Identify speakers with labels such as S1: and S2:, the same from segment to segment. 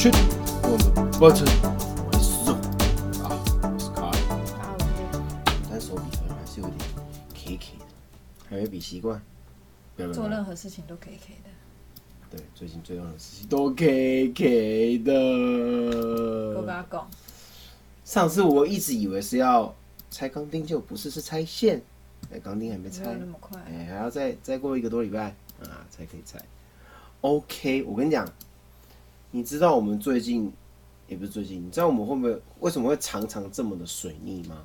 S1: 圈，我们不成为肉啊！我是卡尔，
S2: 啊，我
S1: 但手比好像还是有点 K K 的，还没比习惯。不要不要
S2: 做
S1: 不要
S2: 任何事情都 K K 的，
S1: 对，最近最重要的事情都 K K 的。
S2: 我跟他讲，
S1: 上次我一直以为是要拆钢钉，就不是，是拆线。哎，钢钉还没
S2: 没
S1: 拆
S2: 有，那么快。
S1: 哎，还要再再过一个多礼拜啊，才可以拆。OK，我跟你讲，你知道我们最近也不是最近，你知道我们会不会为什么会常常这么的水逆吗？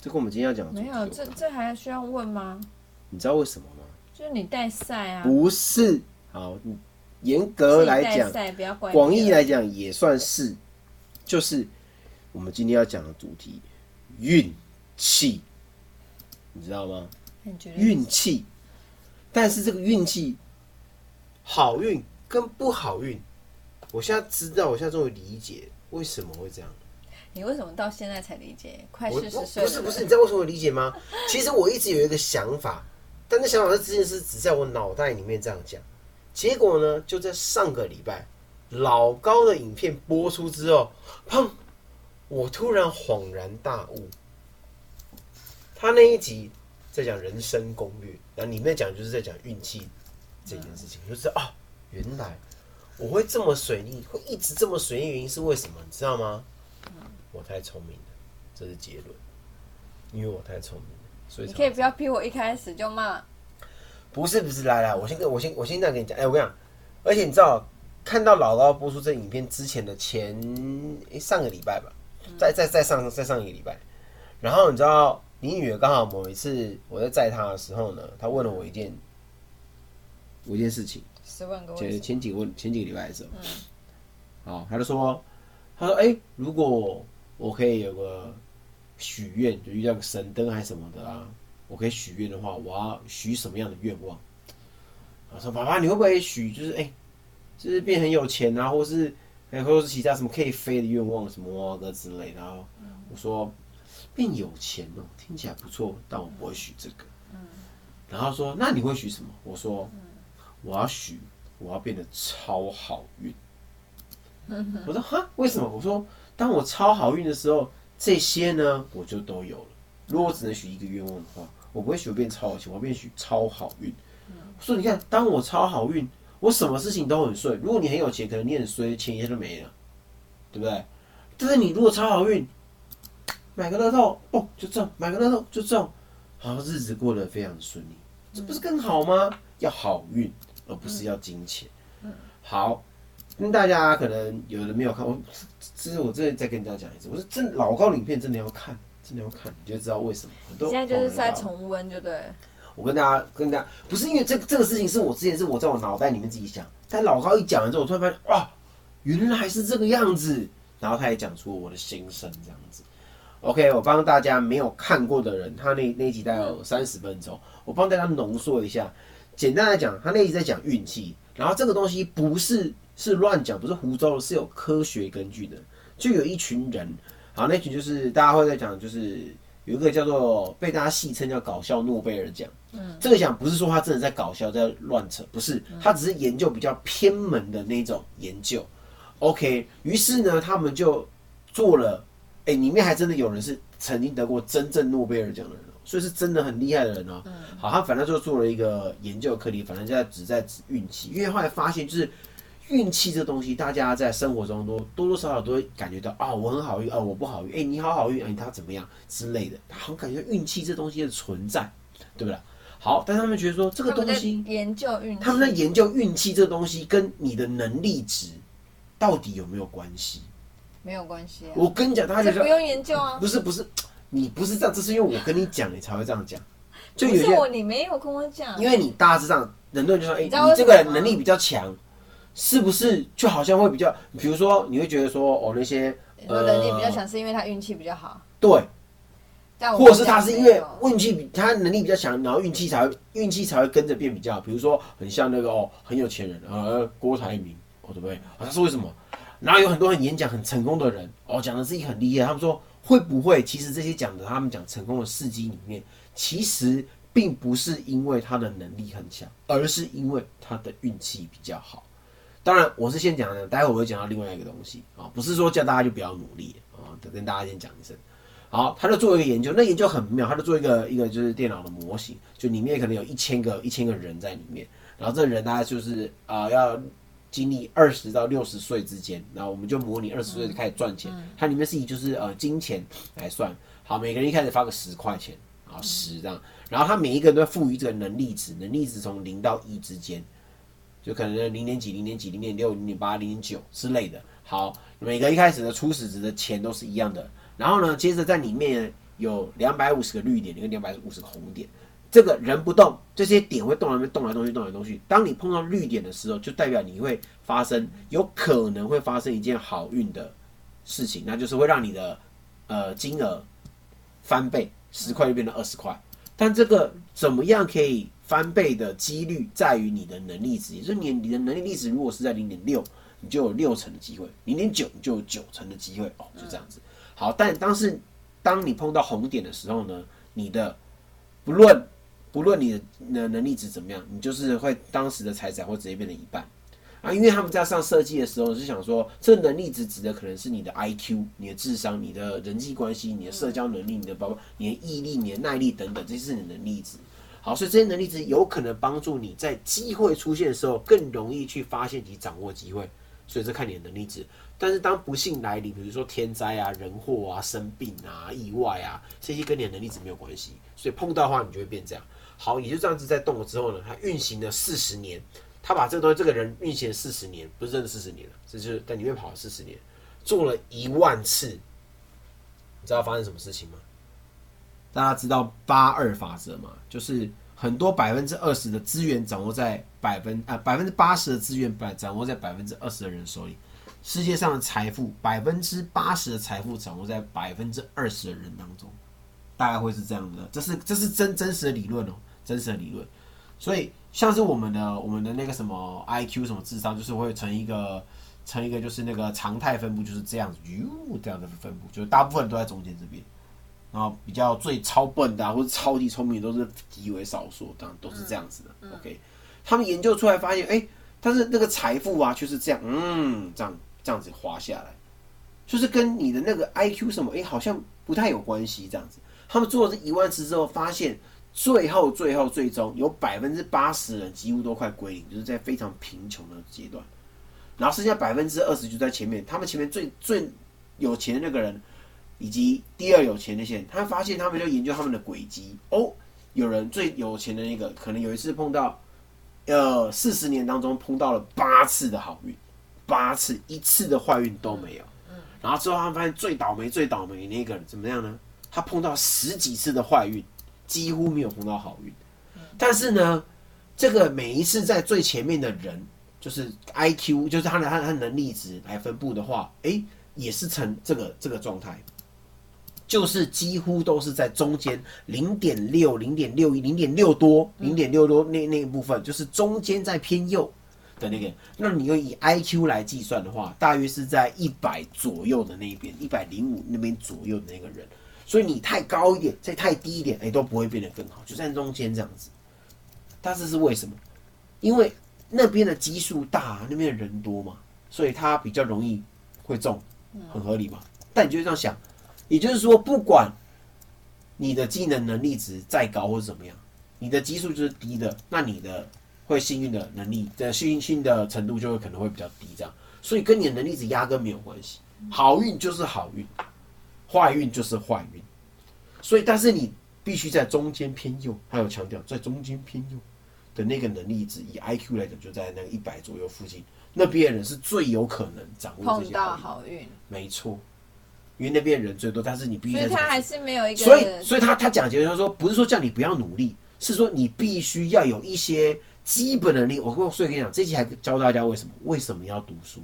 S1: 这跟我们今天要讲的
S2: 没有，这这还需要问吗？
S1: 你知道为什么吗？
S2: 就是你带赛啊，
S1: 不是，好，你严格来讲广义来讲也算是，就是我们今天要讲的主题——运气，你知道吗？运气，但是这个运气，好运跟不好运，我现在知道，我现在终于理解为什么会这样。
S2: 你为什么到现在才理解？快
S1: 我
S2: 四十
S1: 不
S2: 岁
S1: 不是不是，你知道为什么我理解吗？其实我一直有一个想法，但那想法是之前是只在我脑袋里面这样讲，结果呢，就在上个礼拜老高的影片播出之后，砰！我突然恍然大悟，他那一集在讲人生攻略，然后里面讲就是在讲运气这件事情，我就知道啊，原来我会这么水逆，会一直这么水逆，原因是为什么？你知道吗？我太聪明了，这是结论，因为我太聪明了，所以
S2: 你可以不要逼我一开始就骂，
S1: 不是不是，来来，我先跟我先我先这样跟你讲，哎、我跟你讲，而且你知道，看到老高播出这影片之前的前、诶上个礼拜吧，再再再上再上一个礼拜，然后你知道，你女儿刚好某一次我在载她的时候呢，她问了我一件我一件事情，
S2: 十万个
S1: 前？前几个问前几个礼拜的时候，好，他就说，他说，哎、如果我可以有个许愿，就遇到个神灯还是什么的啊，我可以许愿的话，我要许什么样的愿望？我说，爸爸，你会不会许就是哎、就是变很有钱啊，或是哎，或者是其他什么可以飞的愿望，什么的之类的。然后我说，变有钱哦，听起来不错，但我不会许这个。然后说，那你会许什么？我说，我要许我要变得超好运。我说哈，为什么？我说，当我超好运的时候，这些呢我就都有了。如果我只能许一个愿望的话，我不会许我变超有钱，我要变许超好运。我说，你看，当我超好运，我什么事情都很顺。如果你很有钱，可能你很衰，钱一下就没了，对不对？但是你如果超好运，买个乐透，哦，就中；买个乐透就中，好，日子过得非常顺利，这不是更好吗？要好运，而不是要金钱。好，跟大家可能有人没有看，我这是我这再跟大家讲一次，我说真老高影片真的要看，真的要看，你就知道为什么。很多
S2: 现在就是在重温，就对。
S1: 我跟大家跟大家不是因为这这个事情是我之前是我在我脑袋里面自己想，但老高一讲完之后，我突然发现哇，原来是这个样子，然后他也讲出我的心声这样子。OK，我帮大家没有看过的人，他那那一集大概有三十分钟，我帮大家浓缩一下。简单来讲，他那一直在讲运气，然后这个东西不是是乱讲，不是胡诌的，是有科学根据的。就有一群人，好，那群就是大家会在讲，就是有一个叫做被大家戏称叫搞笑诺贝尔奖。嗯，这个奖不是说他真的在搞笑，在乱扯，不是，他只是研究比较偏门的那种研究。OK，于是呢，他们就做了，哎、里面还真的有人是曾经得过真正诺贝尔奖的人哦，所以是真的很厉害的人哦。好，他反正就做了一个研究课题，反正就在只在指运气，因为后来发现就是运气这东西，大家在生活中都多多少少都会感觉到啊、我很好运啊、我不好运，哎、你好好运，哎、他怎么样之类的，好像感觉运气这东西的存在，对不对？好，但他们觉得说这个东西，
S2: 研究运，
S1: 他们在研究运气这个东西跟你的能力值到底有没有关系？
S2: 没有关系啊，
S1: 我跟你讲，他就说
S2: 不用研究啊。
S1: 不是不是，你不是这样，这是因为我跟你讲，你才会这样讲。就有些
S2: 你没有跟我讲，
S1: 因为你大致上，人就说，哎、
S2: 你
S1: 这个人能力比较强，是不是就好像会比较，比如说你会觉得说，哦，那些
S2: 能力比较强，是因为他运气比较好，
S1: 对，
S2: 但
S1: 或者是他是因为运气比他能力比较强，然后运气才会运气才会跟着变比较好。比如说很像那个哦，很有钱人呃，郭台铭，哦对不对？啊，他是为什么？然后有很多很演讲很成功的人哦，讲的自己很厉害，他们说会不会其实这些讲的他们讲成功的事迹里面，其实并不是因为他的能力很强，而是因为他的运气比较好。当然我是先讲的，待会我会讲到另外一个东西啊，不是说叫大家就不要努力啊，得跟大家先讲一声。好，他就做一个研究，那研究很妙，他就做一个一个就是电脑的模型，就里面可能有一千个一千个人在里面，然后这人大概就是啊、要经历二十到六十岁之间，然后我们就模拟二十岁就开始赚钱，它里面是以就是呃金钱来算，好，每个人一开始发个十块钱，啊十这样，然后他每一个人都会赋予这个能力值，能力值从零到一之间，就可能零点几、零点几、零点六、零点八、零点九之类的。好，每个一开始的初始值的钱都是一样的。然后呢，接着在里面有两百五十个绿点跟两百五十个红点。这个人不动，这些点会动来动来动去，动来动去。当你碰到绿点的时候，就代表你会发生有可能会发生一件好运的事情，那就是会让你的呃金额翻倍，十块就变成二十块。但这个怎么样可以翻倍的几率，在于你的能力值，也就是你你的能力值如果是在零点六，你就有六成的机会；零点九，你就有九成的机会。哦，就这样子。好，但当是当你碰到红点的时候呢，你的不论不论你的能能力值怎么样，你就是会当时的财产会直接变成一半。啊，因为他们在上设计的时候是想说，这能力值指的可能是你的 IQ、你的智商、你的人际关系、你的社交能力、你的包括你的毅力、你的耐力等等，这些是你的能力值。好，所以这些能力值有可能帮助你在机会出现的时候更容易去发现及掌握机会，所以这看你的能力值。但是当不幸来临，比如说天灾啊、人祸啊、生病啊、意外啊，这些跟你的能力值没有关系，所以碰到的话你就会变这样。好，也就这样子在动了之后呢，它运行了四十年。他把这个东西，这个人运行了四十年，不是真的四十年了，这就是在里面跑了四十年，做了一万次，你知道发生什么事情吗？大家知道八二法则吗？就是很多百分之二十的资源掌握在百分啊百分之八十的资源百掌握在百分之二十的人手里，世界上的财富百分之八十的财富掌握在百分之二十的人当中，大概会是这样的，这是这是真真实的理论哦，真实的理论，所以。像是我们的我们的那个什么 I Q 什么智商，就是会成一个成一个就是那个常态分布，就是这样子，哟这样的分布，就是大部分都在中间这边，然后比较最超笨的、啊、或者超级聪明都是极为少数，当然都是这样子的。OK，他们研究出来发现，哎、但是那个财富啊，就是这样，嗯，这样这样子滑下来，就是跟你的那个 I Q 什么，哎、好像不太有关系。这样子，他们做了这一万次之后，发现。最后，最后，最终有百分之八十人几乎都快归零，就是在非常贫穷的阶段，然后剩下百分之二十就在前面。他们前面最最有钱的那个人，以及第二有钱那些人，他发现他们就研究他们的轨迹。哦，有人最有钱的那个，可能有一次碰到，呃，四十年当中碰到了八次的好运，八次一次的坏运都没有。然后之后他们发现最倒霉、最倒霉的那个人怎么样呢？他碰到十几次的坏运。几乎没有碰到好运，但是呢，这个每一次在最前面的人，就是 I Q，就是他的他的能力值来分布的话，哎，也是成这个这个状态，就是几乎都是在中间零点六、零点六一、零点六多、零点六多那那一部分，就是中间在偏右的那个。那你又以 I Q 来计算的话，大约是在一百左右的那一边，一百零五那边左右的那个人。所以你太高一点，再太低一点，哎，都不会变得更好，就在中间这样子。但是是为什么？因为那边的基数大，那边的人多嘛，所以它比较容易会中，很合理嘛。但你就这样想，也就是说，不管你的技能能力值再高或者怎么样，你的基数就是低的，那你的会幸运的能力的幸运性的程度就会可能会比较低，这样。所以跟你的能力值压根没有关系，好运就是好运。坏运就是坏运，所以但是你必须在中间偏右，还有强调在中间偏右的那个能力值，以 I Q 来讲，就在那个一百左右附近，那边的人是最有可能掌握这
S2: 碰到
S1: 些好运。没错，因为那边人最多，但是你必须
S2: 所以他还是没有一个，
S1: 所以，所以他他讲结论他说，不是说叫你不要努力，是说你必须要有一些基本能力。我跟所以跟你讲，这期还教大家为什么为什么要读书。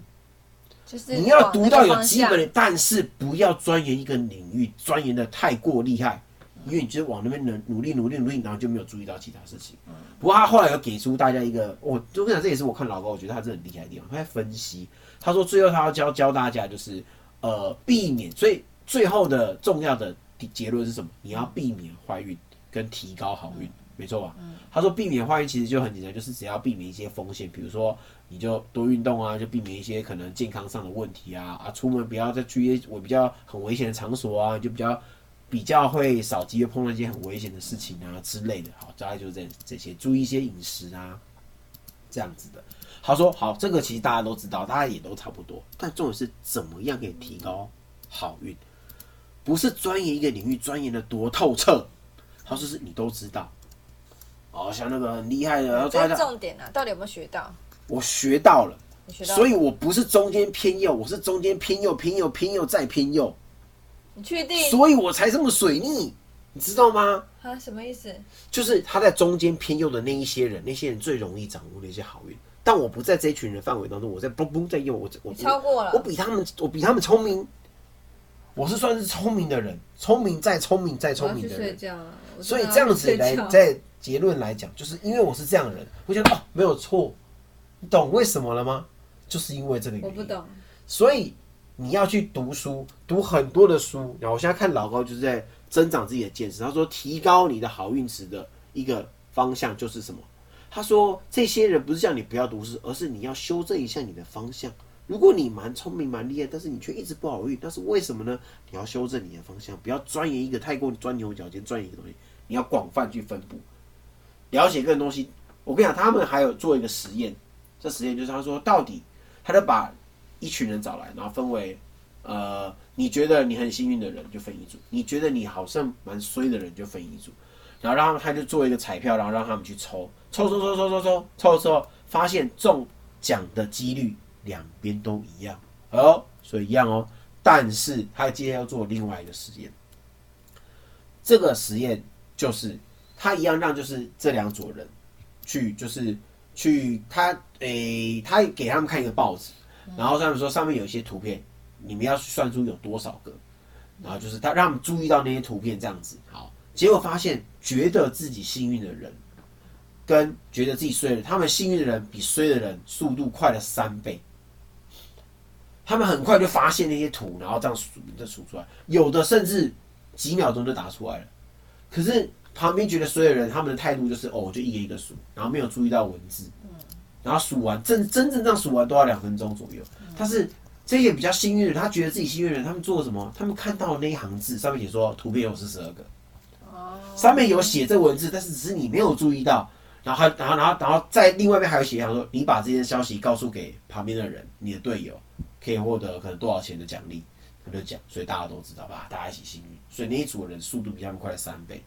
S2: 就是
S1: 你要读到有基本的，但是不要钻研一个领域，钻研的太过厉害，因为你就是往那边努努力努力努力，然后就没有注意到其他事情。不过他后来有给出大家一个，我就跟你讲，这也是我看老高，我觉得他真的很厉害的地方。他在分析，他说最后他要教教大家就是呃避免，所以最后的重要的结论是什么？你要避免怀孕跟提高好运，没错吧？他说避免坏运其实就很简单，就是只要避免一些风险，比如说你就多运动啊，就避免一些可能健康上的问题啊啊，出门不要再去一些我比较很危险的场所啊，就比较比较会少机会碰到一些很危险的事情啊之类的。好，大概就是这这些，注意一些饮食啊，这样子的。他说好，这个其实大家都知道，大家也都差不多，但重点是怎么样可以提高好运，不是钻研一个领域钻研的多透彻。他说是你都知道。哦，像那个很厉害的，然后
S2: 这是
S1: 他
S2: 重点啊，到底有没有学到？
S1: 我学到了，
S2: 你学到？
S1: 所以我不是中间偏右，我是中间偏右，偏右，偏右再偏右，
S2: 你确定？
S1: 所以我才这么水逆，你知道吗？
S2: 啊，什么意思？
S1: 就是他在中间偏右的那一些人，那些人最容易掌握那些好运。但我不在这一群人范围当中，我在嘣嘣在右，我我
S2: 你超过了
S1: 我比他们，我比他们聪明，我是算是聪明的人，聪明再聪明再
S2: 我要去
S1: 聪明的人。
S2: 睡觉了。我
S1: 所以这样子来
S2: 觉
S1: 在结论来讲，就是因为我是这样的人，我觉得哦没有错，你懂为什么了吗？就是因为这个原因。
S2: 我不懂。
S1: 所以你要去读书，读很多的书。然后我现在看老高就是在增长自己的见识。他说，提高你的好运值的一个方向就是什么？他说，这些人不是叫你不要读书，而是你要修正一下你的方向。如果你蛮聪明、蛮厉害，但是你却一直不好运，那是为什么呢？你要修正你的方向，不要钻研一个太过钻牛角尖，钻研一个东西，你要广泛去分布，了解各种东西。我跟你讲，他们还有做一个实验，这实验就是他说，到底他就把一群人找来，然后分为，呃，你觉得你很幸运的人就分一组，你觉得你好像蛮衰的人就分一组，然后让他他就做一个彩票，然后让他们去抽，抽抽抽抽抽抽抽抽，发现中奖的几率两边都一样，哦，所以一样哦，但是他接下来要做另外一个实验，这个实验就是他一样让就是这两组人去就是去他诶、他给他们看一个报纸，然后他们说上面有一些图片，你们要算出有多少个，然后就是他让他们注意到那些图片这样子，好，结果发现觉得自己幸运的人。跟觉得自己衰的人，他们幸运的人比衰的人速度快了三倍。他们很快就发现那些图，然后这样数，这数出来，有的甚至几秒钟就答出来了。可是旁边觉得所有人，他们的态度就是哦，我就一个一个数，然后没有注意到文字，然后数完真真正这样数完都要两分钟左右。但是这些比较幸运的人，他觉得自己幸运的人，他们做了什么？他们看到那一行字，上面写说图片有四十二个，
S2: 哦，
S1: 上面有写这文字，但是只是你没有注意到。然后还，然后，然后，然后在另外一边还有写上说，你把这件消息告诉给旁边的人，你的队友可以获得可能多少钱的奖励，他就讲，所以大家都知道吧，大家一起幸运，所以那一组的人速度比他们快了三倍。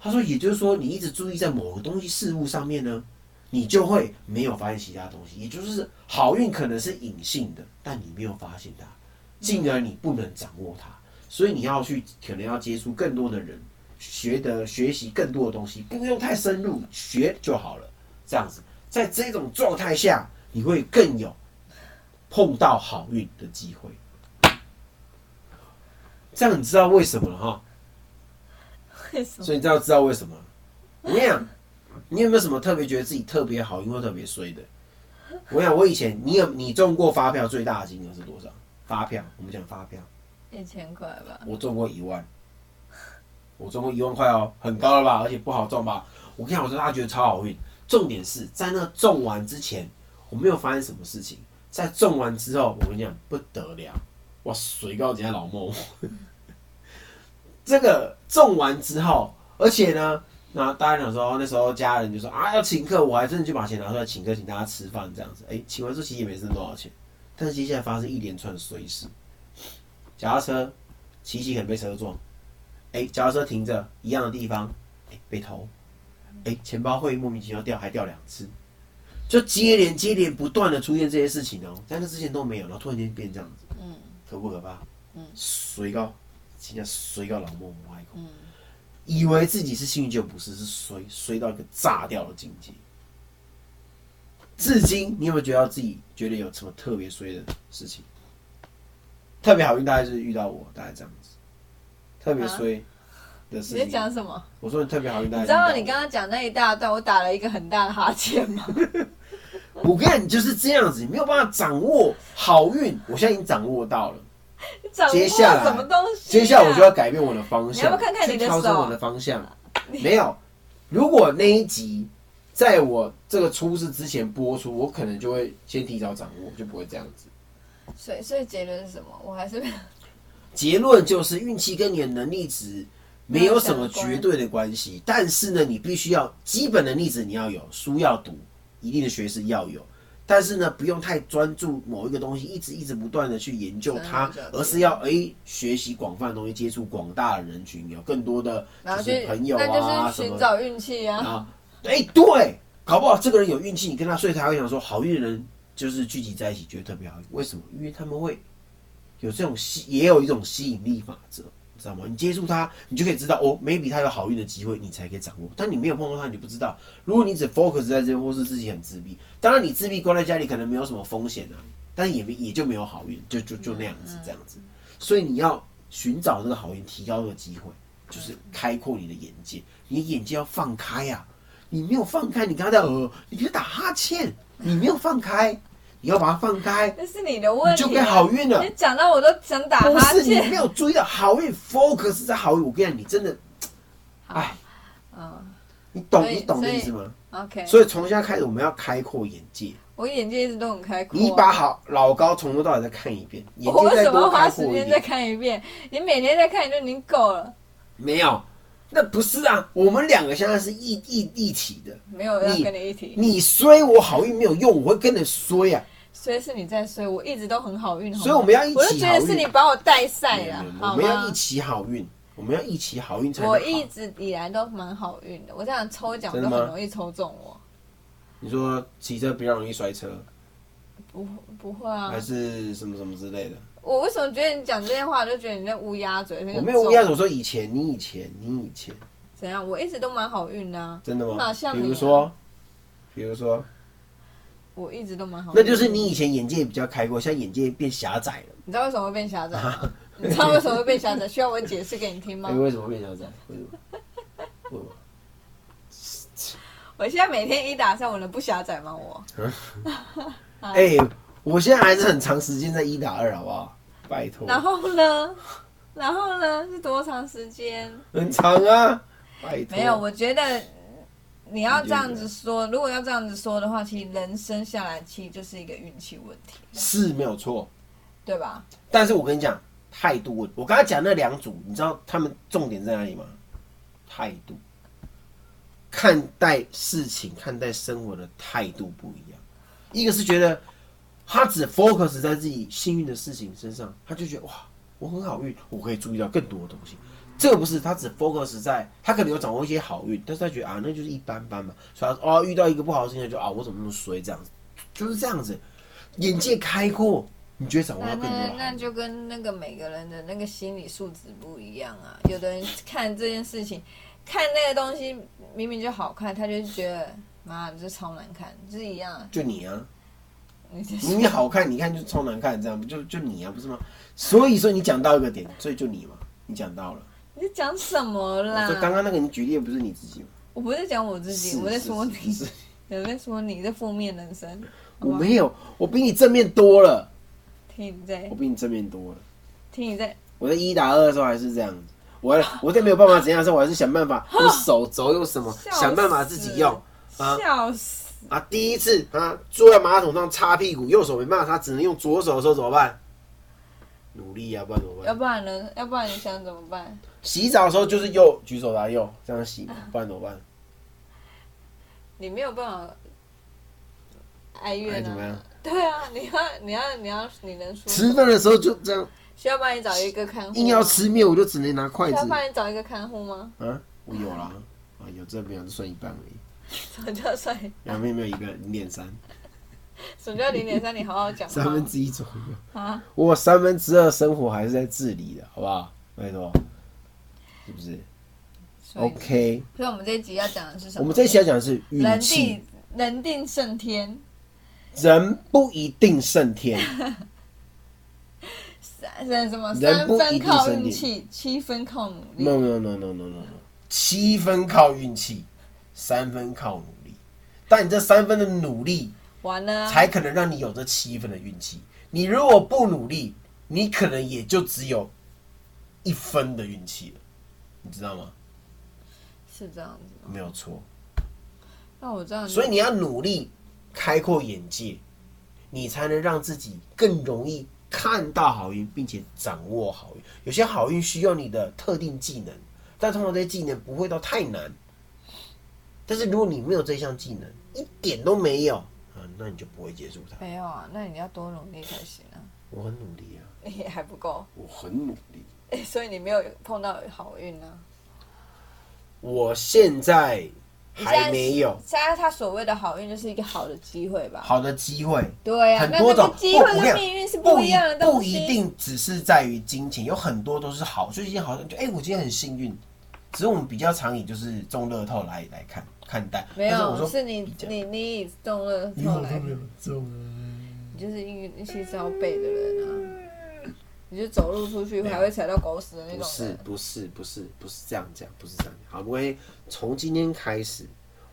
S1: 他说，也就是说，你一直注意在某个东西事物上面呢，你就会没有发现其他东西，也就是好运可能是隐性的，但你没有发现它，进而你不能掌握它，所以你要去可能要接触更多的人。学的学习更多的东西，不用太深入，学就好了。这样子，在这种状态下，你会更有碰到好运的机会。这样你知道为什么了哈？所以你知道知道为什么？我跟你讲，你有没有什么特别觉得自己特别好运或特别衰的？我跟你讲，我以前你有你中过发票最大的金额是多少？发票，我们讲发票，
S2: 一千块吧。
S1: 我中过一万。我中过一万块哦，很高了吧？而且不好中吧？我跟你讲，我说他觉得超好运。重点是在那中完之前，我没有发生什么事情。在中完之后，我跟你讲不得了，哇，水高人家老孟。这个中完之后，而且呢，那大家讲说那时候家人就说啊要请客，我还真的就把钱拿出来请客，请大家吃饭这样子。哎、请完之后其实也没剩多少钱，但是接下来发生一连串衰事，脚踏车骑骑可能被车撞。哎，脚踏车停着一样的地方，哎，被偷，哎，钱包会莫名其妙掉，还掉两次，就接连接连不断的出现这些事情哦，在那之前都没有，然后突然间变这样子，
S2: 嗯。
S1: 可不可怕？
S2: 嗯，
S1: 水高，现在衰到老莫莫海口，
S2: 嗯，
S1: 以为自己是幸运，就不是，是衰衰到一个炸掉的境界。至今，你有没有觉得自己觉得有什么特别衰的事情？特别好运大概就是遇到我，大概这样子。特别衰的事情
S2: 你在，讲什么？
S1: 我说你特别好运大概
S2: 你知道你刚刚讲那一大段，我打了一个很大的哈欠吗？
S1: 我跟你讲，你就是这样子，你没有办法掌握好运。我现在已经掌握到了，接下来
S2: 什么东西、啊？
S1: 接下来我就要改变我的方向，
S2: 你要不要看看你的
S1: 调整我的方向。没有，如果那一集在我这个出事之前播出，我可能就会先提早掌握，就不会这样子。
S2: 所以所以结论是什么？我还是
S1: 结论就是运气跟你的能力值没有什么绝对的关系，但是呢，你必须要基本能力值你要有，书要读，一定的学识要有，但是呢，不用太专注某一个东西，一直一直不断的去研究它，而是要哎、学习广泛的东西，接触广大的人群，有更多的就是朋友啊什么
S2: 寻找运气啊。
S1: 啊，哎、对，搞不好这个人有运气，你跟他睡，他会想说好运的人就是聚集在一起，觉得特别好。为什么？因为他们会有这种吸，也有一种吸引力法则，你知道吗？你接触他，你就可以知道哦，maybe 他有好运的机会，你才可以掌握。但你没有碰到他，你就不知道。如果你只 focus 在这边，或是自己很自闭，当然你自闭关在家里可能没有什么风险啊，但是也没也就没有好运，就就就那样子这样子。所以你要寻找这个好运，提高这个机会，就是开阔你的眼界，你眼界要放开呀、你没有放开，你刚才在呃，你别打哈欠，你没有放开，你要把它放开，
S2: 那是你的问题、
S1: 就该好运了
S2: 你讲到我都想打
S1: 不
S2: 哈欠。
S1: 是你没有注意到好运，focus 在好运。我跟你讲，你真的，哎，
S2: 嗯
S1: 你懂你懂
S2: 的
S1: 意思吗
S2: ？，OK。
S1: 所以从现在开始，我们要开阔眼界。
S2: 我眼界一直都很开阔、啊。
S1: 你把好老高从头到尾再看一遍，眼
S2: 我为
S1: 界再
S2: 什么要花
S1: 多开阔一
S2: 时间再。看一遍？你每天再看就已经够了，
S1: 没有，那不是啊，我们两个现在是一一一体的。
S2: 没有要跟你一体。
S1: 你衰我好运没有用，我会跟你衰啊。
S2: 所以是你在衰，我一直都很好运。好
S1: 所以我们要一起
S2: 我就觉得是你把我带赛了
S1: 我们要一？起好运，我们要一起好运才好。
S2: 我一直以来都蛮好运的，我这样抽奖都很容易抽中我。
S1: 你说骑车比较容易摔车，
S2: 不不会啊
S1: 还，是什么什么之类的？
S2: 我为什么觉得你讲这些话，就觉得你在乌鸦嘴？
S1: 我没有乌鸦嘴，我说以前，你以前，你以前，
S2: 怎样？我一直都蛮好运的啊，
S1: 真的吗？
S2: 哪像你啊
S1: 比如说，比如说，
S2: 我一直都蛮好。
S1: 那就是你以前眼界比较开阔，现在眼界变狭窄了。
S2: 你知道为什么会变狭窄吗？你知道为什么会变狭窄？需要我解释给你听吗
S1: 哎，？为什么变狭窄？为什么？为什么？
S2: 我现在每天一打上，我能不狭窄吗？我
S1: 哎，我现在还是很长时间在一打二，好不好？拜托，
S2: 然后呢？然后呢？是多长时间？
S1: 很长啊，拜托。
S2: 没有，我觉得你要这样子说，如果要这样子说的话，其实人生下来其实就是一个运气问题，
S1: 是没有错，
S2: 对吧？
S1: 但是我跟你讲，态度问，我刚才讲那两组，你知道他们重点在哪里吗？态度，看待事情、看待生活的态度不一样。一个是觉得他只 focus 在自己幸运的事情身上，他就觉得哇，我很好运，我可以注意到更多的东西。这个不是，他只 focus 在他可能有掌握一些好运，但是他觉得啊，那就是一般般嘛。所以他哦，遇到一个不好的事情，就啊，我怎么那么衰这样子，就是这样子，眼界开阔，你觉得掌握
S2: 那
S1: 到更多的
S2: 那那。就跟那个每个人的那个心理素质不一样啊。有的人看这件事情，看那个东西明明就好看，他就觉得妈这超难看，就是一样啊。
S1: 就你啊，
S2: 你就
S1: 你好看，你看就超难看，这样不就就你啊，不是吗？所以说你讲到一个点，所以就你嘛，你讲到了。
S2: 你在讲什么啦？
S1: 所以刚刚那个你举例的不是你自己吗？
S2: 我不是讲我自己，我在说你，我在说你的负面人生。
S1: 我没有，我比你正面多了，
S2: 听你在
S1: 我比你正面多了。
S2: 听你在，
S1: 我在一打二的时候还是这样子，我 我在没有办法怎样的时候，我还是想办法 用手肘用什么想办法自己用啊
S2: 笑死！
S1: 啊。第一次啊，坐在马桶上擦屁股，右手没办法擦，只能用左手的时候怎么办？努力啊，不然怎么办？
S2: 要不然呢？要不然你想怎么办？
S1: 洗澡的时候就是右举手来右这样洗嘛，不然怎么办？
S2: 你没有办法哀怨
S1: 怎么样。
S2: 对啊，你要你要你要你能说
S1: 吃饭的时候就这样，
S2: 需要帮你找一个看护，
S1: 硬要吃面我就只能拿筷子
S2: 需要帮你找一个看护吗？
S1: 啊。我有啦，啊有这没有就算一半而已，
S2: 什么叫算？
S1: 两边没有一个零点三，
S2: 什么叫零点三？你好好讲
S1: 三分
S2: 话
S1: 之一左右。
S2: 啊！
S1: 我三分之二生活还是在治理的，好不好？拜托，是不是？OK，
S2: 所以我们这一集要讲的是什么？
S1: 我们这一集要讲的是
S2: 人
S1: 运气
S2: 定，人定胜天，
S1: 人不一定胜天，
S2: 三什么？三分靠运气，七分靠努力。
S1: no no no no no no no，七分靠运气，三分靠努力。但你这三分的努力，
S2: 完了啊，
S1: 才可能让你有这七分的运气。你如果不努力，你可能也就只有一分的运气了，你知道吗？
S2: 是这样子吗？
S1: 没有错。
S2: 那我这样，
S1: 所以你要努力开阔眼界，你才能让自己更容易看到好运，并且掌握好运。有些好运需要你的特定技能，但通常这些技能不会到太难。但是如果你没有这项技能，一点都没有啊，那你就不会接触它。
S2: 没有啊，那你要多努力才行啊，
S1: 我很努力啊，
S2: 也 还不够，
S1: 我很努力。
S2: 哎，所以你没有碰到好运呢。
S1: 我现在还没有
S2: 现在他所谓的好运就是一个好的机会吧？
S1: 好的机会。
S2: 对啊，那
S1: 很多种
S2: 那个机会
S1: 跟
S2: 命运是
S1: 不
S2: 一样的
S1: 不
S2: 东西。
S1: 一定只是在于金钱，有很多都是好，就是一件好像。就哎、我今天很幸运，只是我们比较常以就是中乐透来来看看待。
S2: 没有，
S1: 是我说
S2: 是你你你以中了
S1: 因为
S2: 后来
S1: 中啊。
S2: 你就是运运气超背的人啊！你就走路出去还会踩到狗屎的那
S1: 不是。不是不是不是这样讲，不是这样讲。好，因为从今天开始，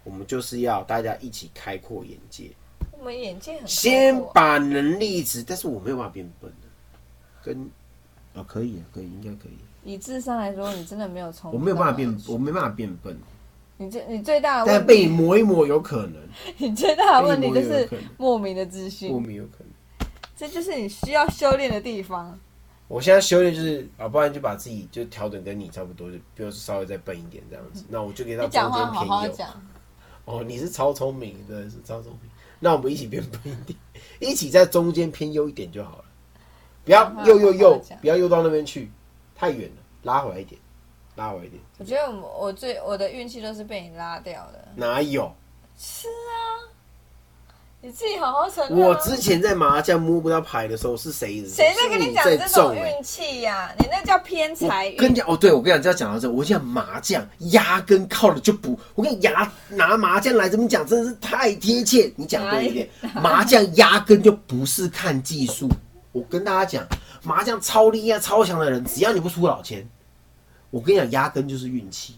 S1: 我们就是要大家一起开阔眼界，
S2: 我们眼界很开
S1: 先把能力值，但是我没有办法变笨的，跟哦可以啊，可以，应该可以。
S2: 以智商来说，你真的没有从
S1: 我没有办法变，我没办法变笨，
S2: 你最你最大的
S1: 但
S2: 问题，
S1: 被你磨一磨有可能，
S2: 你最大的问题就是莫名的自信莫，
S1: 名有可能。
S2: 这就是你需要修炼的地方。
S1: 我现在修炼就是啊，不然就把自己就调整跟你差不多，就比如说稍微再笨一点这样子，那我就给他中间
S2: 好好
S1: 偏右。
S2: 讲，
S1: 哦，你是超聪明，真的是超聪明。那我们一起变笨一点，一起在中间偏右一点就好了，不要右右右不要右到那边去，太远了，拉回来一点，拉回来一点。
S2: 我觉得我我最我的运气都是被你拉掉的。
S1: 哪有？
S2: 是啊，你自己好好承认啊。
S1: 我之前在麻将摸不到牌的时候是谁？
S2: 谁在跟
S1: 你
S2: 讲这种运气呀？你那叫偏财运。
S1: 我跟你讲哦，对我跟你讲，这要讲到这，我讲麻将压根靠的就不，我跟你牙拿麻将来这么讲，真的是太贴切。你讲对一点，麻将压根就不是看技术。我跟大家讲，麻将超厉害、超强的人，只要你不出老千，我跟你讲，压根就是运气。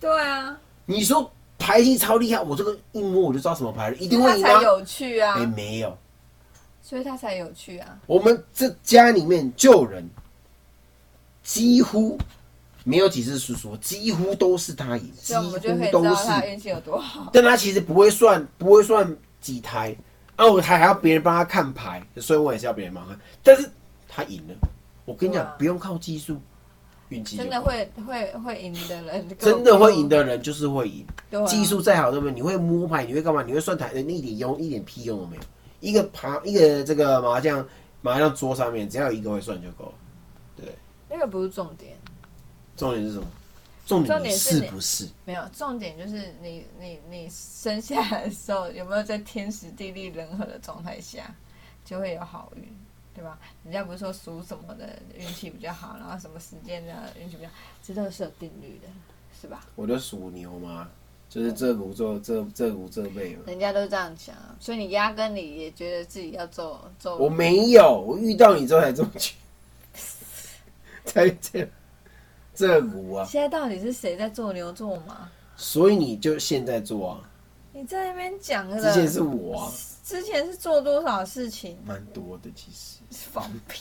S2: 对啊，
S1: 你说牌技超厉害，我这个一摸我就知道什么牌了，一定会赢啊。
S2: 才有趣啊
S1: 哎、，没有，
S2: 所以他才有趣啊。
S1: 我们这家里面就有人几乎没有几次是说，几乎都是他赢，几乎都是。
S2: 他运气有多好。
S1: 但他其实不会算，不会算几台，啊，我还还要别人帮他看牌，所以我也是要别人帮他看。但是他赢了，我跟你讲，
S2: 啊
S1: 不用靠技术，运气
S2: 真的会会会赢的人，
S1: 真的会赢的人就是会赢。
S2: 啊
S1: 技术再好，对不对？你会摸牌，你会干嘛？你会算台，那一点用一点屁用都没有。一个牌，一个这个麻将麻将桌上面，只要有一个会算就够了。
S2: 那个不是重点，
S1: 重点是什么？重点
S2: 重点是
S1: 是不是？
S2: 没有重点就是你你你生下来的时候有没有在天时地利人和的状态下，就会有好运，对吧？人家不是说属什么的运气比较好，然后什么时间的运气比较好，这都是有定律的，是吧？
S1: 我就属牛嘛，就是这股做这这股这辈嘛。
S2: 人家都这样讲啊，所以你压根你也觉得自己要做做，
S1: 我没有，我遇到你之后才这么觉得，才这这股啊。
S2: 现在到底是谁在做牛做马？
S1: 所以你就现在做啊，
S2: 你在那边讲的，
S1: 之前是我啊，
S2: 之前是做多少事情？
S1: 蛮多的其实，
S2: 放屁！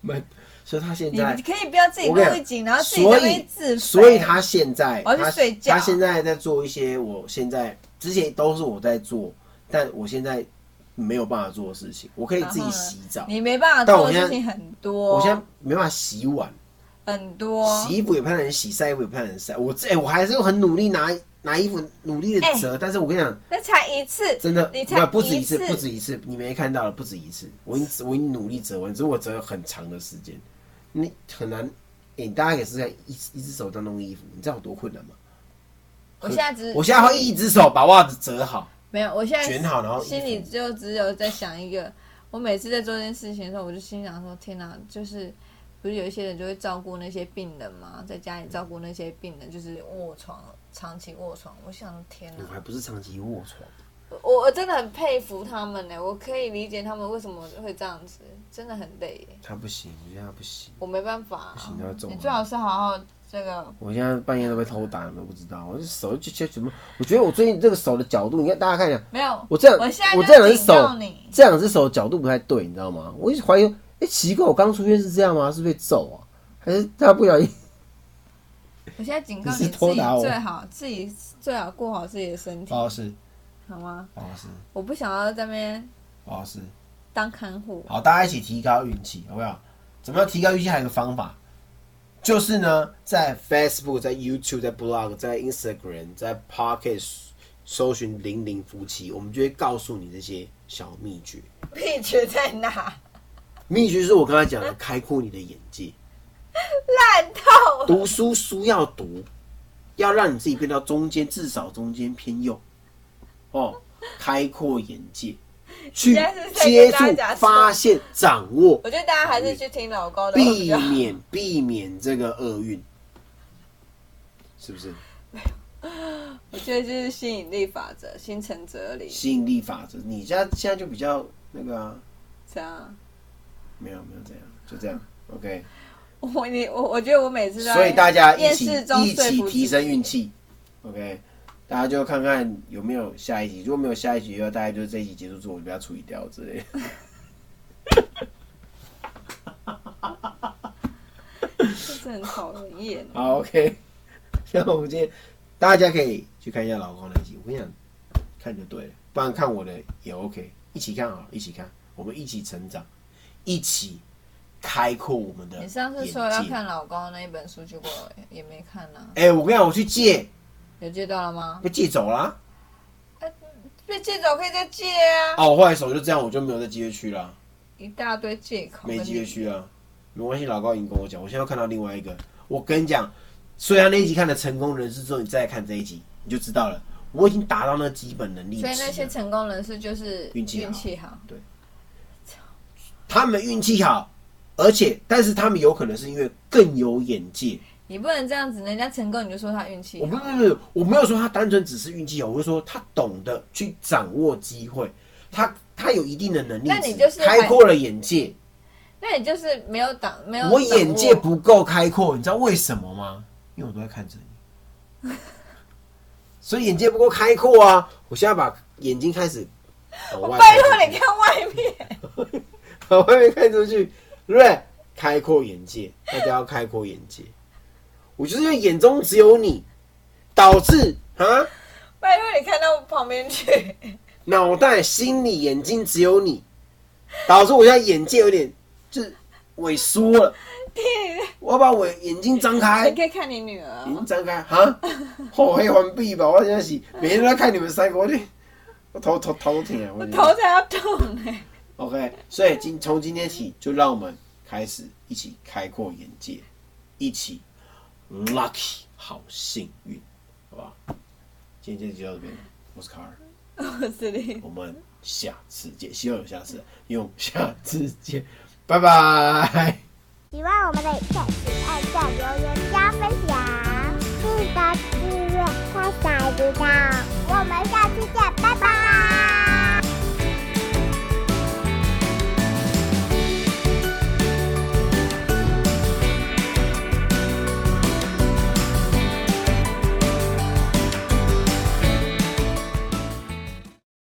S1: 蛮，所以他现在你
S2: 可以不要自己
S1: 我跟你
S2: 录一集，然后自己在
S1: 所以
S2: 自肥。
S1: 所以他现在
S2: 我要去
S1: 他
S2: 睡觉
S1: 他现在在做一些我现在之前都是我在做，但我现在没有办法做的事情，我可以自己洗澡，
S2: 你没办法做的事情很多，
S1: 我现在没办法洗碗，
S2: 很多。
S1: 洗衣服也不太能洗，晒衣服也不太能晒。我这、哎我还是很努力拿拿衣服，努力的折，但是我跟你讲，
S2: 那才一次，
S1: 真的
S2: 你才
S1: 不不止一次，不止一次，你没看到的不止一次。我已经 我已经努力折完，只是我折了很长的时间，你很难。哎、大家也是在一一只手在弄衣服，你知道有多困难吗？
S2: 我现在只
S1: 我现在会一只手把袜子折好，
S2: 没有，我现在
S1: 卷好，然后
S2: 心里就只有在想一个，我每次在做这件事情的时候，我就心想说：天哪，就是不是有一些人就会照顾那些病人嘛，在家里照顾那些病人，就是卧床，长期卧床。我想天哪
S1: 我，还不是长期卧床。
S2: 我我真的很佩服他们呢，我可以理解他们为什么会这样子，真的很累耶，
S1: 他不行，我觉得他不行。
S2: 我没办法、啊
S1: 行他重啊
S2: 你最好是好好这个
S1: 我现在半夜都被偷打，都不知道。我这手就就怎么？我觉得我最近这个手的角度，你看大家看一下，
S2: 没有，
S1: 我这样
S2: 我现在
S1: 我
S2: 就
S1: 这两只手这两只手角度不太对，你知道吗？我一直怀疑，哎、奇怪，我刚出院是这样吗？是被揍啊？还是他不小心？
S2: 我现在警告
S1: 你
S2: 自己最好自己最好过好自己的身体
S1: 不，好意思，
S2: 好吗？
S1: 不好意思，
S2: 我不想要在那边
S1: 不好意思。
S2: 当看护。
S1: 好，大家一起提高运气，好不好？怎么样提高运气？还有一个方法，就是呢，在 Facebook、在 YouTube、在 Blog、在 Instagram、在 Pocket 搜寻“零零夫妻”，我们就会告诉你这些小秘诀。
S2: 秘诀在哪？
S1: 秘诀是我刚才讲的，开阔你的眼界。
S2: 烂透！
S1: 读书书要读，要让你自己变到中间，至少中间偏右。哦，开阔眼界，去接触发现、掌握，
S2: 我觉得大家还是去听老高的
S1: 避。免避免这个厄运，是不是？
S2: 我觉得就是吸引力法则，心诚则灵，
S1: 吸引力法则，你家现在就比较那个啊，
S2: 这样。
S1: 没有没有这样，就这样，OK。
S2: 我你我我觉得我每次都在
S1: 所以大家一起一起提升运气，OK。大家就看看有没有下一集，如果没有下一集的话，大概就是这一集结束之后，我就把它处理掉之类的。
S2: 这很讨人厌。
S1: 好，OK。那我们今天大家可以去看一下老公那一集，我跟你讲，看就对了，不然看我的也 OK，一起看啊，一起看，我们一起成长，一起开阔我们的
S2: 你上次说要看老高那一本书，结果也没看呢、
S1: 哎、我跟你讲，我去借，
S2: 有借到了吗？
S1: 被借走了啊、
S2: 被借走可以再借啊，
S1: 哦，我后来手就这样，我就没有再机会去了，
S2: 一大堆借口。
S1: 没机会去啊。没关系，老高已经跟我讲，我现在要看到另外一个。我跟你讲，所以他那一集看了成功人士之后，你再看这一集，你就知道了。我已经达到那基本能力。
S2: 所以那些成功人士就是
S1: 运气好
S2: 运气好，
S1: 他们运气好，而且但是他们有可能是因为更有眼界。
S2: 你不能这样子，人家成功你就说他运气
S1: 我不不是，我没有说他单纯只是运气好，我是说他懂得去掌握机会，他他有一定的能力，
S2: 那你就是
S1: 开阔了眼界。
S2: 那你就是没有挡，没有
S1: 我眼界不够开阔，你知道为什么吗？因为我都在看着你，所以眼界不够开阔啊！我现在把眼睛开始往外
S2: 拜托你看外面，
S1: 往外面看出去，对不对？开阔眼界，大家要开阔眼界。我就是因为眼中只有你，导致啊
S2: 拜托你看到旁边去。
S1: 脑袋、心里、眼睛只有你，导致我现在眼界有点就是萎缩了。我要把我眼睛张开
S2: 你，可以看你女儿啊
S1: 眼睛张开啊，后黑完毕吧。我现在是每天都在看你们三个，我头头头都挺啊。我
S2: 我头才要痛哎、
S1: OK，所以今从今天起，就让我们开始一起开阔眼界，一起 lucky 好幸运，好不好？今天就到这边，我是卡尔，
S2: 我是你。
S1: 我们下次见，希望有下次，因为我们下次见，拜拜。
S3: 喜欢我们的影片，请按赞、留言、加分享，记得订阅，开小铃铛。我们下次见，拜拜。